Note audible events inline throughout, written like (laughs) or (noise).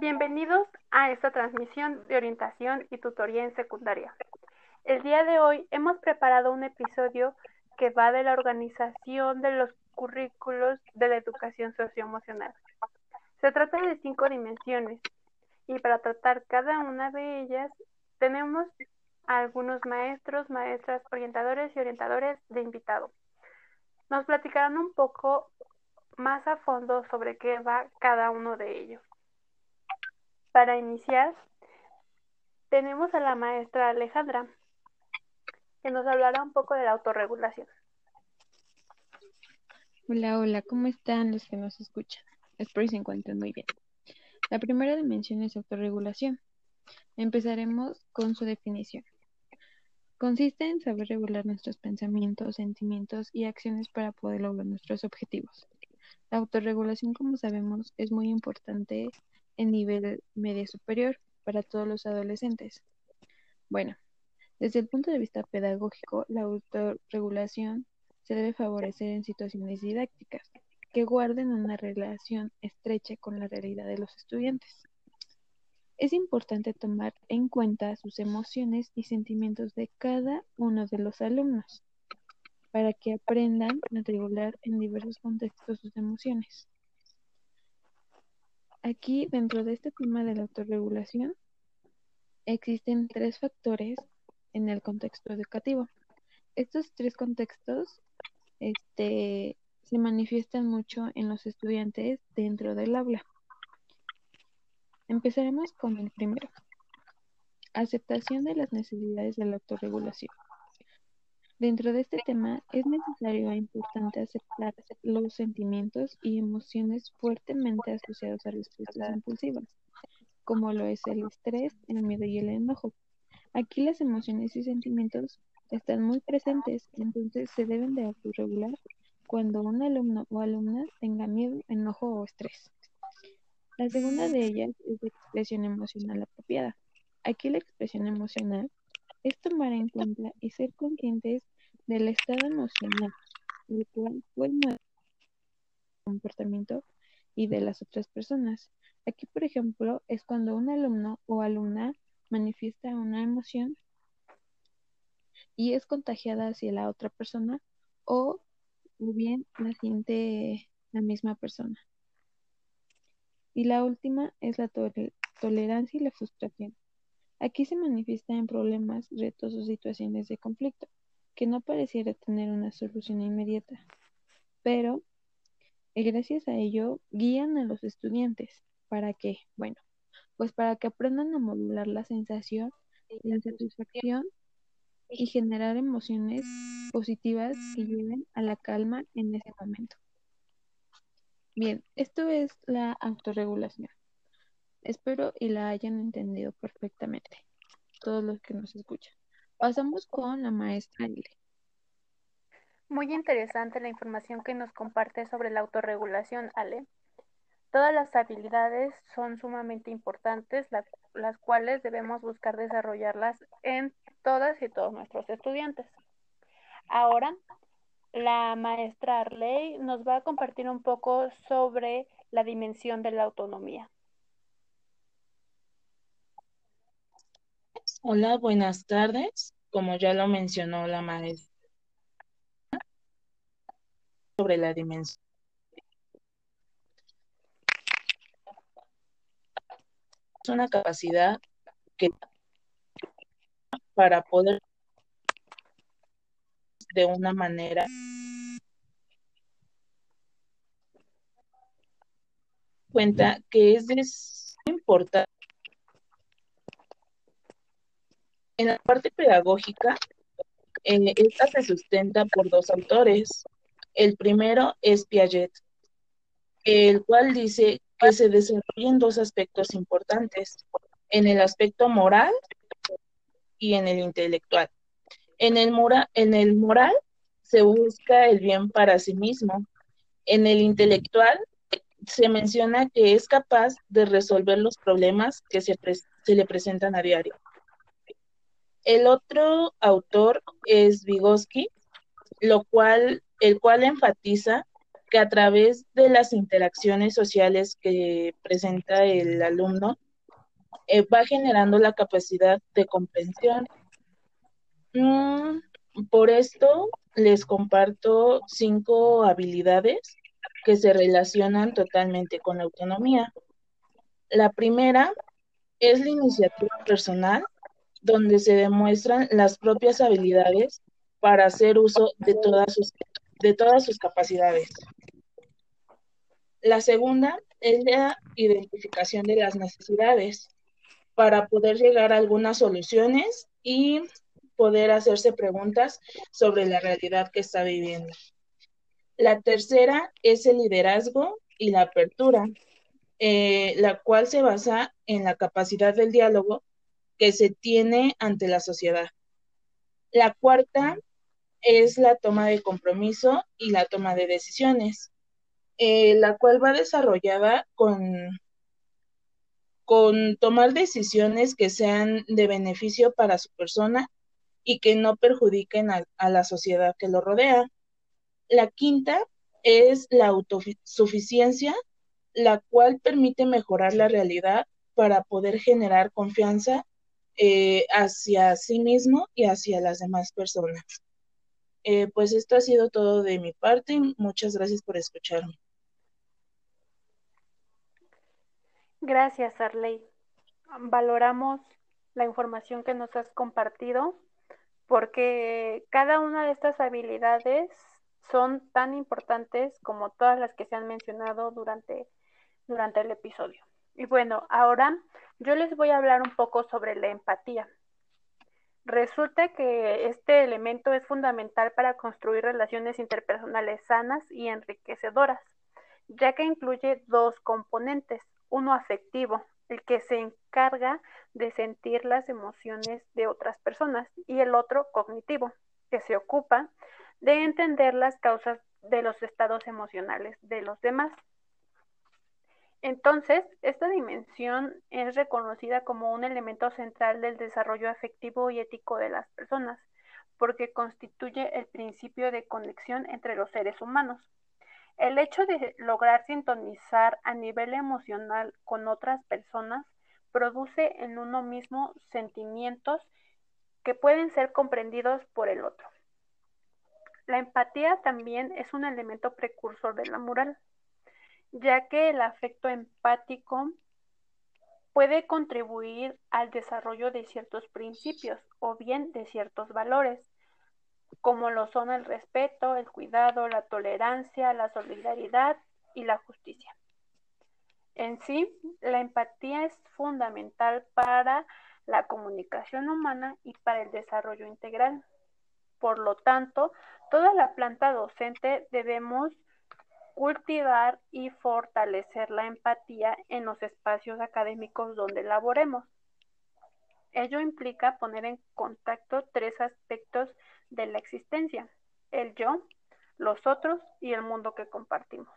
Bienvenidos a esta transmisión de orientación y tutoría en secundaria. El día de hoy hemos preparado un episodio que va de la organización de los currículos de la educación socioemocional. Se trata de cinco dimensiones y para tratar cada una de ellas tenemos a algunos maestros, maestras, orientadores y orientadores de invitado. Nos platicarán un poco más a fondo sobre qué va cada uno de ellos. Para iniciar, tenemos a la maestra Alejandra, que nos hablará un poco de la autorregulación. Hola, hola, ¿cómo están los que nos escuchan? Espero que se encuentren muy bien. La primera dimensión es autorregulación. Empezaremos con su definición. Consiste en saber regular nuestros pensamientos, sentimientos y acciones para poder lograr nuestros objetivos. La autorregulación, como sabemos, es muy importante en nivel medio superior para todos los adolescentes. Bueno, desde el punto de vista pedagógico, la autorregulación se debe favorecer en situaciones didácticas que guarden una relación estrecha con la realidad de los estudiantes. Es importante tomar en cuenta sus emociones y sentimientos de cada uno de los alumnos para que aprendan a regular en diversos contextos sus emociones. Aquí, dentro de este tema de la autorregulación, existen tres factores en el contexto educativo. Estos tres contextos este, se manifiestan mucho en los estudiantes dentro del aula. Empezaremos con el primero. Aceptación de las necesidades de la autorregulación. Dentro de este tema es necesario e importante aceptar los sentimientos y emociones fuertemente asociados a respuestas impulsivas, como lo es el estrés, el miedo y el enojo. Aquí las emociones y sentimientos están muy presentes, entonces se deben de autorregular cuando un alumno o alumna tenga miedo, enojo o estrés. La segunda de ellas es la expresión emocional apropiada. Aquí la expresión emocional es tomar en cuenta y ser conscientes del estado emocional, el cual fue el comportamiento y de las otras personas. Aquí, por ejemplo, es cuando un alumno o alumna manifiesta una emoción y es contagiada hacia la otra persona o, bien la siente la misma persona. Y la última es la tolerancia y la frustración. Aquí se manifiesta en problemas, retos o situaciones de conflicto que no pareciera tener una solución inmediata, pero eh, gracias a ello guían a los estudiantes para que, bueno, pues para que aprendan a modular la sensación de insatisfacción y generar emociones positivas que lleven a la calma en ese momento. Bien, esto es la autorregulación. Espero y la hayan entendido perfectamente, todos los que nos escuchan. Pasamos con la maestra Lile. Muy interesante la información que nos comparte sobre la autorregulación, Ale. Todas las habilidades son sumamente importantes, las cuales debemos buscar desarrollarlas en todas y todos nuestros estudiantes. Ahora, la maestra Arley nos va a compartir un poco sobre la dimensión de la autonomía. Hola, buenas tardes. Como ya lo mencionó la maestra sobre la dimensión. Es una capacidad que para poder de una manera cuenta que es importante En la parte pedagógica, eh, esta se sustenta por dos autores. El primero es Piaget, el cual dice que se desarrollan dos aspectos importantes, en el aspecto moral y en el intelectual. En el, moral se busca el bien para sí mismo. En el intelectual se menciona que es capaz de resolver los problemas que se, se le presentan a diario. El otro autor es Vygotsky, lo cual, el cual enfatiza que a través de las interacciones sociales que presenta el alumno eh, va generando la capacidad de comprensión. Mm, por esto les comparto cinco habilidades que se relacionan totalmente con la autonomía. La primera es la iniciativa personal, donde se demuestran las propias habilidades para hacer uso de todas sus, de todas sus capacidades. La segunda es la identificación de las necesidades para poder llegar a algunas soluciones y poder hacerse preguntas sobre la realidad que está viviendo. La tercera es el liderazgo y la apertura, eh, la cual se basa en la capacidad del diálogo que se tiene ante la sociedad. La cuarta es la toma de compromiso y la toma de decisiones, eh, la cual va desarrollada con, con tomar decisiones que sean de beneficio para su persona y que no perjudiquen a la sociedad que lo rodea. La quinta es la autosuficiencia, la cual permite mejorar la realidad para poder generar confianza eh, hacia sí mismo y hacia las demás personas. Eh, pues esto ha sido todo de mi parte. Muchas gracias por escucharme. Gracias, Arley. Valoramos la información que nos has compartido porque cada una de estas habilidades son tan importantes como todas las que se han mencionado durante, durante el episodio. Y bueno, ahora yo les voy a hablar un poco sobre la empatía. Resulta que este elemento es fundamental para construir relaciones interpersonales sanas y enriquecedoras, ya que incluye dos componentes, uno afectivo, el que se encarga de sentir las emociones de otras personas, y el otro cognitivo, que se ocupa de entender las causas de los estados emocionales de los demás. Entonces, esta dimensión es reconocida como un elemento central del desarrollo afectivo y ético de las personas, porque constituye el principio de conexión entre los seres humanos. El hecho de lograr sintonizar a nivel emocional con otras personas produce en uno mismo sentimientos que pueden ser comprendidos por el otro. La empatía también es un elemento precursor de la moral ya que el afecto empático puede contribuir al desarrollo de ciertos principios o bien de ciertos valores, como lo son el respeto, el cuidado, la tolerancia, la solidaridad y la justicia. En sí, la empatía es fundamental para la comunicación humana y para el desarrollo integral. Por lo tanto, toda la planta docente debemos cultivar y fortalecer la empatía en los espacios académicos donde laboremos. Ello implica poner en contacto tres aspectos de la existencia, el yo, los otros y el mundo que compartimos.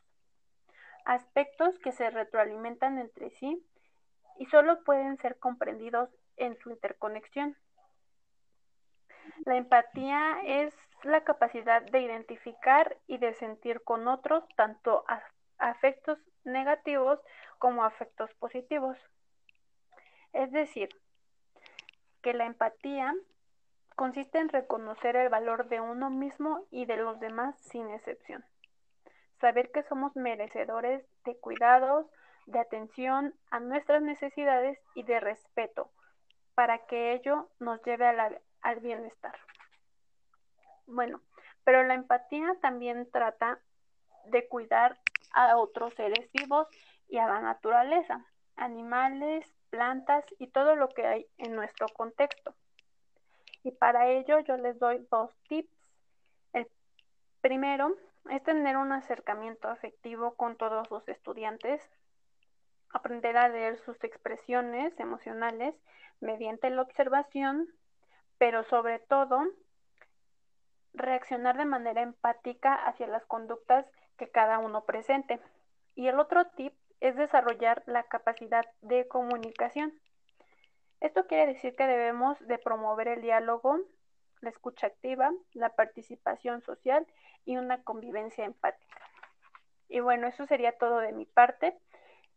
Aspectos que se retroalimentan entre sí y solo pueden ser comprendidos en su interconexión. La empatía es la capacidad de identificar y de sentir con otros tanto afectos negativos como afectos positivos. Es decir, que la empatía consiste en reconocer el valor de uno mismo y de los demás sin excepción. Saber que somos merecedores de cuidados, de atención a nuestras necesidades y de respeto, para que ello nos lleve al bienestar. Bueno, pero la empatía también trata de cuidar a otros seres vivos y a la naturaleza, animales, plantas y todo lo que hay en nuestro contexto. Y para ello yo les doy dos tips. El primero es tener un acercamiento afectivo con todos los estudiantes, aprender a leer sus expresiones emocionales mediante la observación, pero sobre todo reaccionar de manera empática hacia las conductas que cada uno presente. Y el otro tip es desarrollar la capacidad de comunicación. Esto quiere decir que debemos de promover el diálogo, la escucha activa, la participación social y una convivencia empática. Y bueno, eso sería todo de mi parte.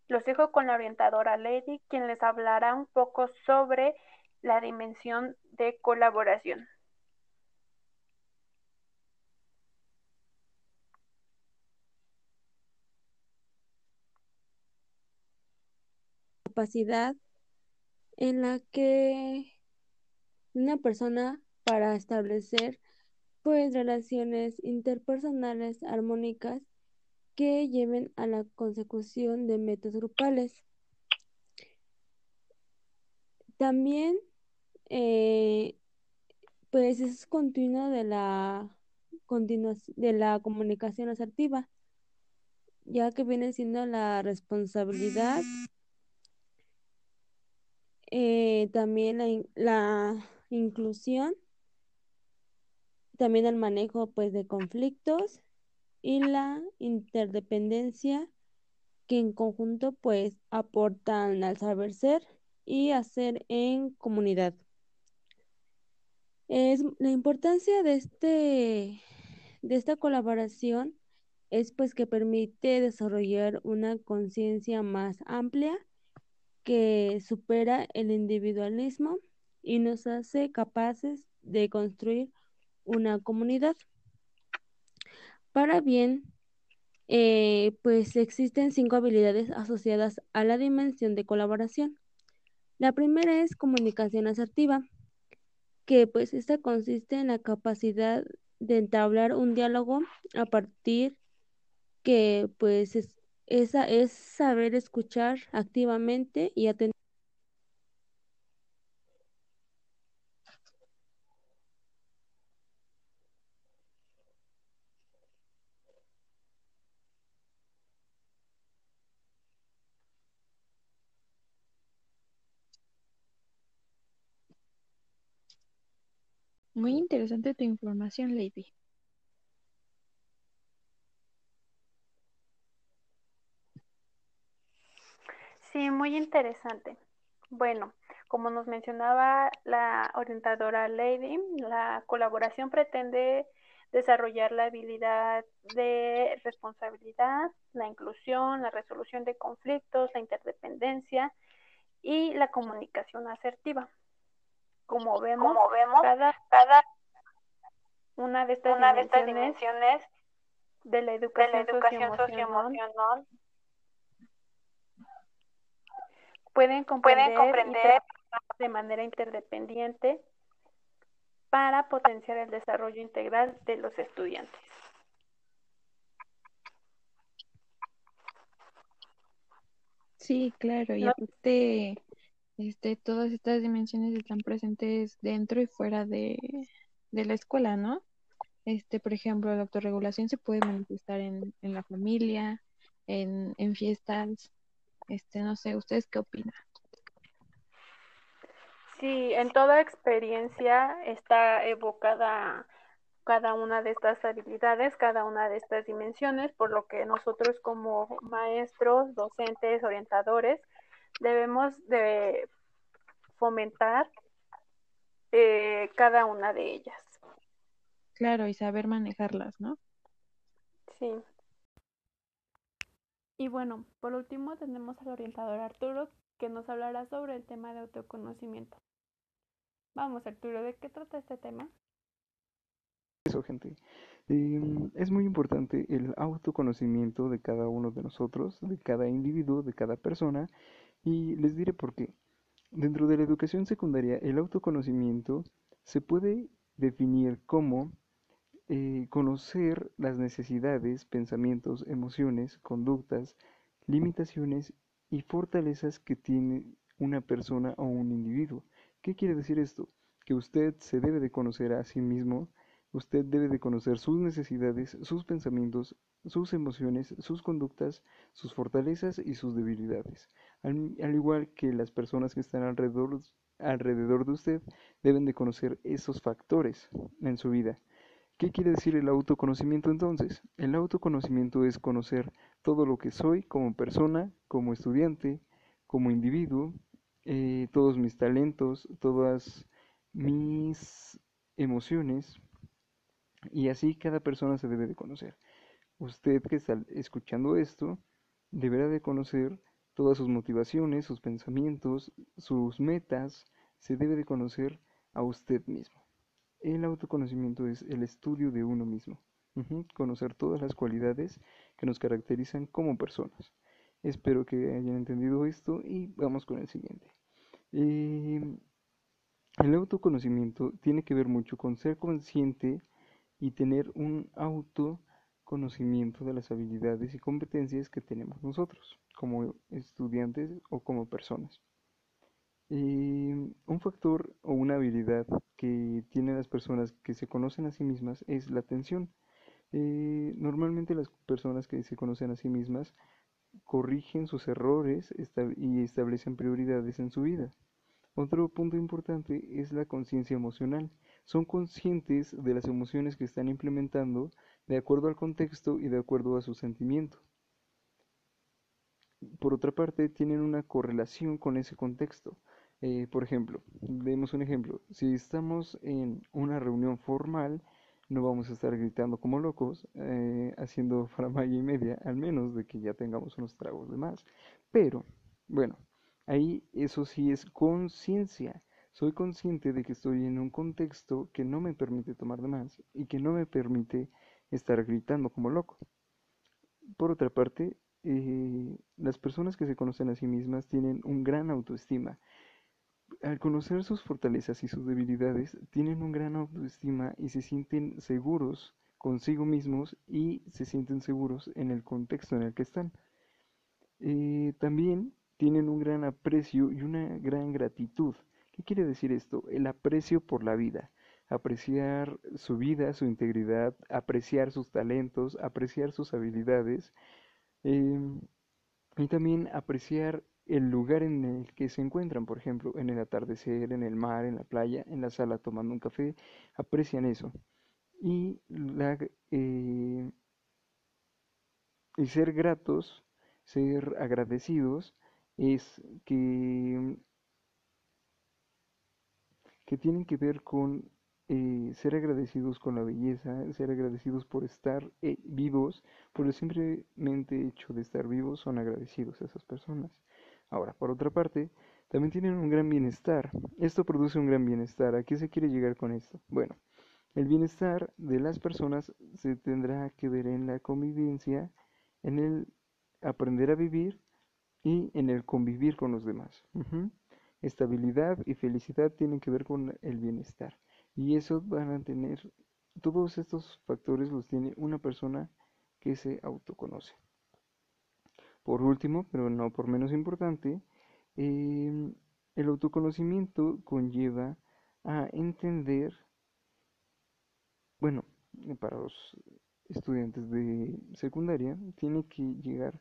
Los dejo con la orientadora Lady, quien les hablará un poco sobre la dimensión de colaboración. Capacidad en la que una persona para establecer pues relaciones interpersonales armónicas que lleven a la consecución de metas grupales. También, eh, pues es continuo de la de la comunicación asertiva, ya que viene siendo la responsabilidad, eh, también la, la inclusión, también el manejo pues de conflictos y la interdependencia que en conjunto pues aportan al saber ser y hacer en comunidad. Es, la importancia de, este, de esta colaboración es pues que permite desarrollar una conciencia más amplia que supera el individualismo y nos hace capaces de construir una comunidad. Para bien, eh, pues existen cinco habilidades asociadas a la dimensión de colaboración. La primera es comunicación asertiva, que pues esta consiste en la capacidad de entablar un diálogo a partir que pues esa es saber escuchar activamente y atender Muy interesante tu información, Lady. Sí, muy interesante. Bueno, como nos mencionaba la orientadora Lady, la colaboración pretende desarrollar la habilidad de responsabilidad, la inclusión, la resolución de conflictos, la interdependencia y la comunicación asertiva como vemos, cada, cada una de estas, dimensiones, de la educación, socioemocional pueden comprender, de manera interdependiente para potenciar el desarrollo integral de los estudiantes. Sí, claro, y aparte este, todas estas dimensiones están presentes dentro y fuera de, la escuela, ¿no? Este, por ejemplo, la autorregulación se puede manifestar en, en la familia, en, en fiestas, este, no sé, ¿ustedes qué opinan? Sí, en toda experiencia está evocada cada una de estas habilidades, cada una de estas dimensiones, por lo que nosotros como maestros, docentes, orientadores, debemos de fomentar eh, cada una de ellas. Claro, y saber manejarlas, ¿no? Sí. Y bueno, por último tenemos al orientador Arturo que nos hablará sobre el tema de autoconocimiento. Vamos, Arturo, ¿de qué trata este tema? Eso, gente. Em, es muy importante el autoconocimiento de cada uno de nosotros, de cada individuo, de cada persona, y les diré por qué. Dentro de la educación secundaria, el autoconocimiento se puede definir como eh, conocer las necesidades, pensamientos, emociones, conductas, limitaciones y fortalezas que tiene una persona o un individuo. ¿Qué quiere decir esto? Que usted se debe de conocer a sí mismo, usted debe de conocer sus necesidades, sus pensamientos, sus emociones, sus conductas, sus fortalezas y sus debilidades. Al, igual que las personas que están alrededor, alrededor de usted deben de conocer esos factores en su vida. ¿Qué quiere decir el autoconocimiento entonces? El autoconocimiento es conocer todo lo que soy como persona, como estudiante, como individuo, eh, todos mis talentos, todas mis emociones, y así cada persona se debe de conocer. Usted que está escuchando esto deberá de conocer todas sus motivaciones, sus pensamientos, sus metas, se debe de conocer a usted mismo. El autoconocimiento es el estudio de uno mismo, conocer todas las cualidades que nos caracterizan como personas. Espero que hayan entendido esto y vamos con el siguiente. Em, el autoconocimiento tiene que ver mucho con ser consciente y tener un autoconocimiento de las habilidades y competencias que tenemos nosotros como estudiantes o como personas. Em, un factor o una habilidad que tienen las personas que se conocen a sí mismas es la atención. Eh, normalmente las personas que se conocen a sí mismas corrigen sus errores y establecen prioridades en su vida. Otro punto importante es la conciencia emocional. Son conscientes de las emociones que están implementando de acuerdo al contexto y de acuerdo a su sentimiento. Por otra parte, tienen una correlación con ese contexto. Eh, por ejemplo, demos un ejemplo. Si estamos en una reunión formal, no vamos a estar gritando como locos, eh, haciendo (laughs) faramaya y media, al menos de que ya tengamos unos tragos de más. Pero, bueno, ahí eso sí es conciencia. Soy consciente de que estoy en un contexto que no me permite tomar de más y que no me permite estar gritando como loco. Por otra parte, eh, las personas que se conocen a sí mismas tienen un gran autoestima al conocer sus fortalezas y sus debilidades, tienen un gran autoestima y se sienten seguros consigo mismos y se sienten seguros en el contexto en el que están. Eh, también tienen un gran aprecio y una gran gratitud. ¿Qué quiere decir esto? El aprecio por la vida, apreciar su vida, su integridad, apreciar sus talentos, apreciar sus habilidades em, y también apreciar el lugar en el que se encuentran, por ejemplo, en el atardecer, en el mar, en la playa, en la sala tomando un café, aprecian eso. Y, la, eh, y ser gratos, ser agradecidos, es que, que tienen que ver con eh, ser agradecidos con la belleza, ser agradecidos por estar eh, vivos, por el simplemente hecho de estar vivos, son agradecidos a esas personas. Ahora, por otra parte, también tienen un gran bienestar. Esto produce un gran bienestar. ¿A qué se quiere llegar con esto? Bueno, el bienestar de las personas se tendrá que ver en la convivencia, en el aprender a vivir y en el convivir con los demás. Estabilidad y felicidad tienen que ver con el bienestar. Y eso van a tener, todos estos factores los tiene una persona que se autoconoce. Por último, pero no por menos importante, em, el autoconocimiento conlleva a entender, bueno, para los estudiantes de secundaria, tiene que llegar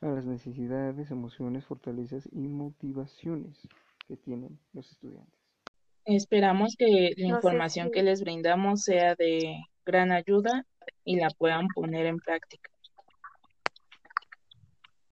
a las necesidades, emociones, fortalezas y motivaciones que tienen los estudiantes. Esperamos que la información que les brindamos sea de gran ayuda y la puedan poner en práctica.